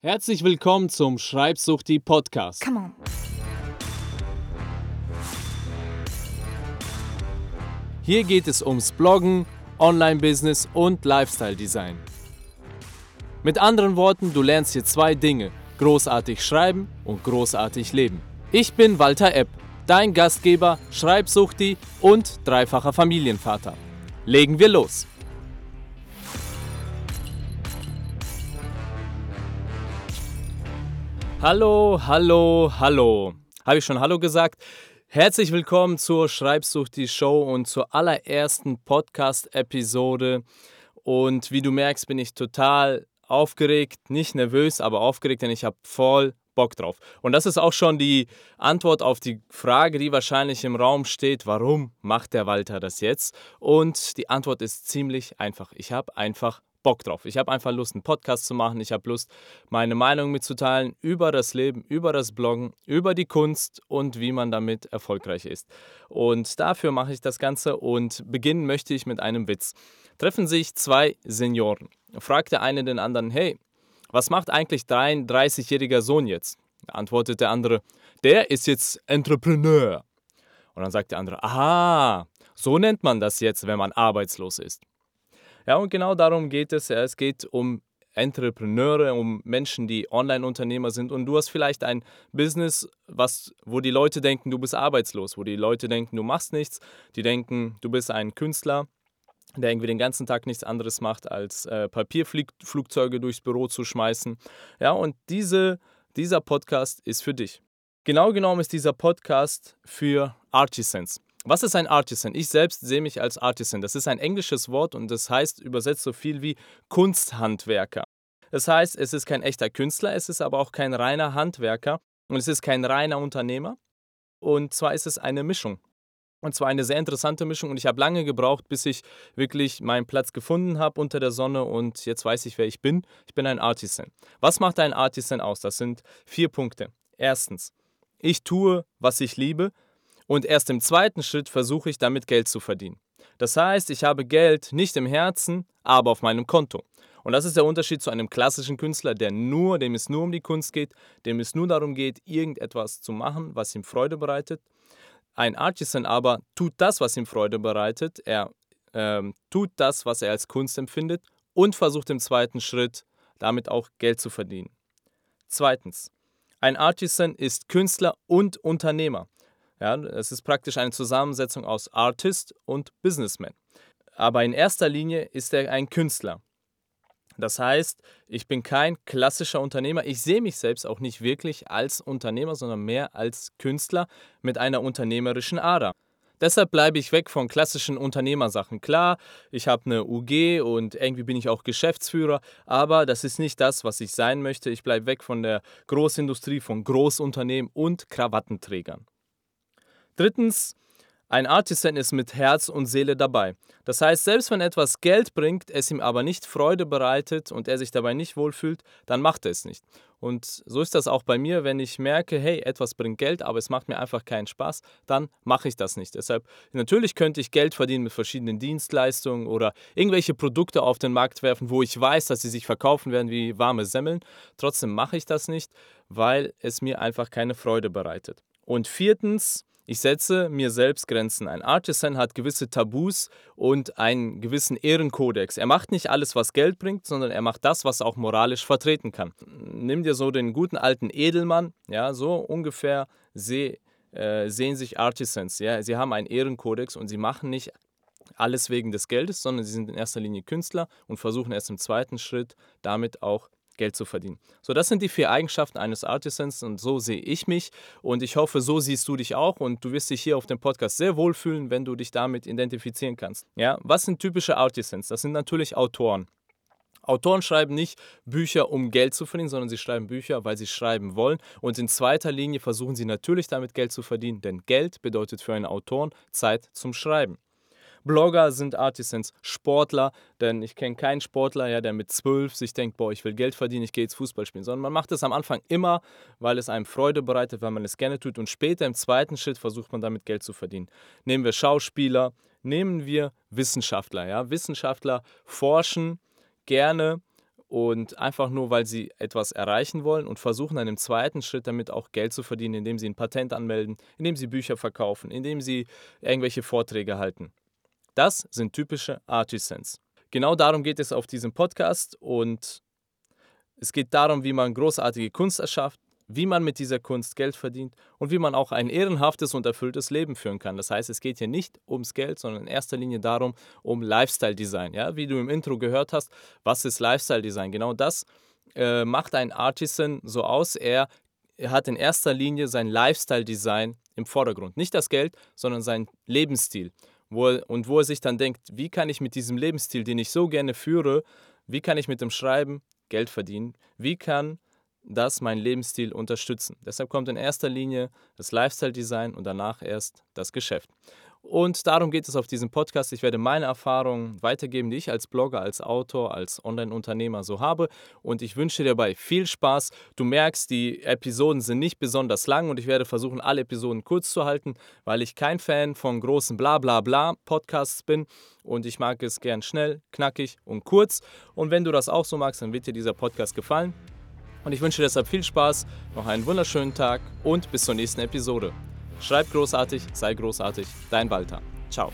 Herzlich willkommen zum Schreibsuchti Podcast. Come on. Hier geht es ums Bloggen, Online-Business und Lifestyle-Design. Mit anderen Worten, du lernst hier zwei Dinge: großartig schreiben und großartig leben. Ich bin Walter Epp, dein Gastgeber, Schreibsuchti und dreifacher Familienvater. Legen wir los! Hallo, hallo, hallo. Habe ich schon Hallo gesagt? Herzlich willkommen zur Schreibsucht die Show und zur allerersten Podcast-Episode. Und wie du merkst, bin ich total aufgeregt, nicht nervös, aber aufgeregt, denn ich habe voll Bock drauf. Und das ist auch schon die Antwort auf die Frage, die wahrscheinlich im Raum steht, warum macht der Walter das jetzt? Und die Antwort ist ziemlich einfach. Ich habe einfach Bock drauf. Ich habe einfach Lust, einen Podcast zu machen. Ich habe Lust, meine Meinung mitzuteilen über das Leben, über das Bloggen, über die Kunst und wie man damit erfolgreich ist. Und dafür mache ich das Ganze und beginnen möchte ich mit einem Witz. Treffen sich zwei Senioren. Fragt der eine den anderen, hey, was macht eigentlich dein 30-jähriger Sohn jetzt? Antwortet der andere, der ist jetzt Entrepreneur. Und dann sagt der andere, aha, so nennt man das jetzt, wenn man arbeitslos ist. Ja, und genau darum geht es. Ja. Es geht um Entrepreneure, um Menschen, die Online-Unternehmer sind und du hast vielleicht ein Business, was, wo die Leute denken, du bist arbeitslos, wo die Leute denken, du machst nichts, die denken, du bist ein Künstler, der irgendwie den ganzen Tag nichts anderes macht, als äh, Papierflugzeuge durchs Büro zu schmeißen. Ja, und diese, dieser Podcast ist für dich. Genau genommen ist dieser Podcast für Artisans. Was ist ein Artisan? Ich selbst sehe mich als Artisan. Das ist ein englisches Wort und das heißt übersetzt so viel wie Kunsthandwerker. Das heißt, es ist kein echter Künstler, es ist aber auch kein reiner Handwerker und es ist kein reiner Unternehmer. Und zwar ist es eine Mischung. Und zwar eine sehr interessante Mischung und ich habe lange gebraucht, bis ich wirklich meinen Platz gefunden habe unter der Sonne und jetzt weiß ich, wer ich bin. Ich bin ein Artisan. Was macht ein Artisan aus? Das sind vier Punkte. Erstens, ich tue, was ich liebe, und erst im zweiten Schritt versuche ich damit Geld zu verdienen. Das heißt, ich habe Geld nicht im Herzen, aber auf meinem Konto. Und das ist der Unterschied zu einem klassischen Künstler, der nur, dem es nur um die Kunst geht, dem es nur darum geht, irgendetwas zu machen, was ihm Freude bereitet. Ein Artisan aber tut das, was ihm Freude bereitet. Er ähm, tut das, was er als Kunst empfindet und versucht im zweiten Schritt damit auch Geld zu verdienen. Zweitens, ein Artisan ist Künstler und Unternehmer. Ja, es ist praktisch eine Zusammensetzung aus Artist und Businessman. Aber in erster Linie ist er ein Künstler. Das heißt, ich bin kein klassischer Unternehmer. Ich sehe mich selbst auch nicht wirklich als Unternehmer, sondern mehr als Künstler mit einer unternehmerischen Ader. Deshalb bleibe ich weg von klassischen Unternehmersachen. Klar, ich habe eine UG und irgendwie bin ich auch Geschäftsführer, aber das ist nicht das, was ich sein möchte. Ich bleibe weg von der Großindustrie, von Großunternehmen und Krawattenträgern. Drittens, ein Artisan ist mit Herz und Seele dabei. Das heißt, selbst wenn etwas Geld bringt, es ihm aber nicht Freude bereitet und er sich dabei nicht wohlfühlt, dann macht er es nicht. Und so ist das auch bei mir, wenn ich merke, hey, etwas bringt Geld, aber es macht mir einfach keinen Spaß, dann mache ich das nicht. Deshalb, natürlich könnte ich Geld verdienen mit verschiedenen Dienstleistungen oder irgendwelche Produkte auf den Markt werfen, wo ich weiß, dass sie sich verkaufen werden wie warme Semmeln. Trotzdem mache ich das nicht, weil es mir einfach keine Freude bereitet. Und viertens, ich setze mir selbst Grenzen. Ein Artisan hat gewisse Tabus und einen gewissen Ehrenkodex. Er macht nicht alles, was Geld bringt, sondern er macht das, was er auch moralisch vertreten kann. Nimm dir so den guten alten Edelmann, ja, so ungefähr seh, äh, sehen sich Artisans. Ja. Sie haben einen Ehrenkodex und sie machen nicht alles wegen des Geldes, sondern sie sind in erster Linie Künstler und versuchen erst im zweiten Schritt damit auch Geld zu verdienen. So, das sind die vier Eigenschaften eines Artisans und so sehe ich mich und ich hoffe, so siehst du dich auch und du wirst dich hier auf dem Podcast sehr wohlfühlen, wenn du dich damit identifizieren kannst. Ja, was sind typische Artisans? Das sind natürlich Autoren. Autoren schreiben nicht Bücher, um Geld zu verdienen, sondern sie schreiben Bücher, weil sie schreiben wollen. Und in zweiter Linie versuchen sie natürlich damit Geld zu verdienen, denn Geld bedeutet für einen Autoren Zeit zum Schreiben. Blogger sind Artisans, Sportler, denn ich kenne keinen Sportler, ja, der mit zwölf sich denkt, boah, ich will Geld verdienen, ich gehe jetzt Fußball spielen, sondern man macht es am Anfang immer, weil es einem Freude bereitet, weil man es gerne tut und später im zweiten Schritt versucht man damit Geld zu verdienen. Nehmen wir Schauspieler, nehmen wir Wissenschaftler, ja, Wissenschaftler forschen gerne und einfach nur, weil sie etwas erreichen wollen und versuchen dann im zweiten Schritt damit auch Geld zu verdienen, indem sie ein Patent anmelden, indem sie Bücher verkaufen, indem sie irgendwelche Vorträge halten. Das sind typische Artisans. Genau darum geht es auf diesem Podcast und es geht darum, wie man großartige Kunst erschafft, wie man mit dieser Kunst Geld verdient und wie man auch ein ehrenhaftes und erfülltes Leben führen kann. Das heißt, es geht hier nicht ums Geld, sondern in erster Linie darum, um Lifestyle Design. Ja? Wie du im Intro gehört hast, was ist Lifestyle Design? Genau das äh, macht ein Artisan so aus. Er, er hat in erster Linie sein Lifestyle Design im Vordergrund. Nicht das Geld, sondern sein Lebensstil. Wo er, und wo er sich dann denkt, wie kann ich mit diesem Lebensstil, den ich so gerne führe, wie kann ich mit dem Schreiben Geld verdienen? Wie kann das meinen Lebensstil unterstützen. Deshalb kommt in erster Linie das Lifestyle-Design und danach erst das Geschäft. Und darum geht es auf diesem Podcast. Ich werde meine Erfahrungen weitergeben, die ich als Blogger, als Autor, als Online-Unternehmer so habe. Und ich wünsche dir dabei viel Spaß. Du merkst, die Episoden sind nicht besonders lang und ich werde versuchen, alle Episoden kurz zu halten, weil ich kein Fan von großen Bla-Bla-Bla-Podcasts bin. Und ich mag es gern schnell, knackig und kurz. Und wenn du das auch so magst, dann wird dir dieser Podcast gefallen. Und ich wünsche deshalb viel Spaß, noch einen wunderschönen Tag und bis zur nächsten Episode. Schreib großartig, sei großartig, dein Walter. Ciao.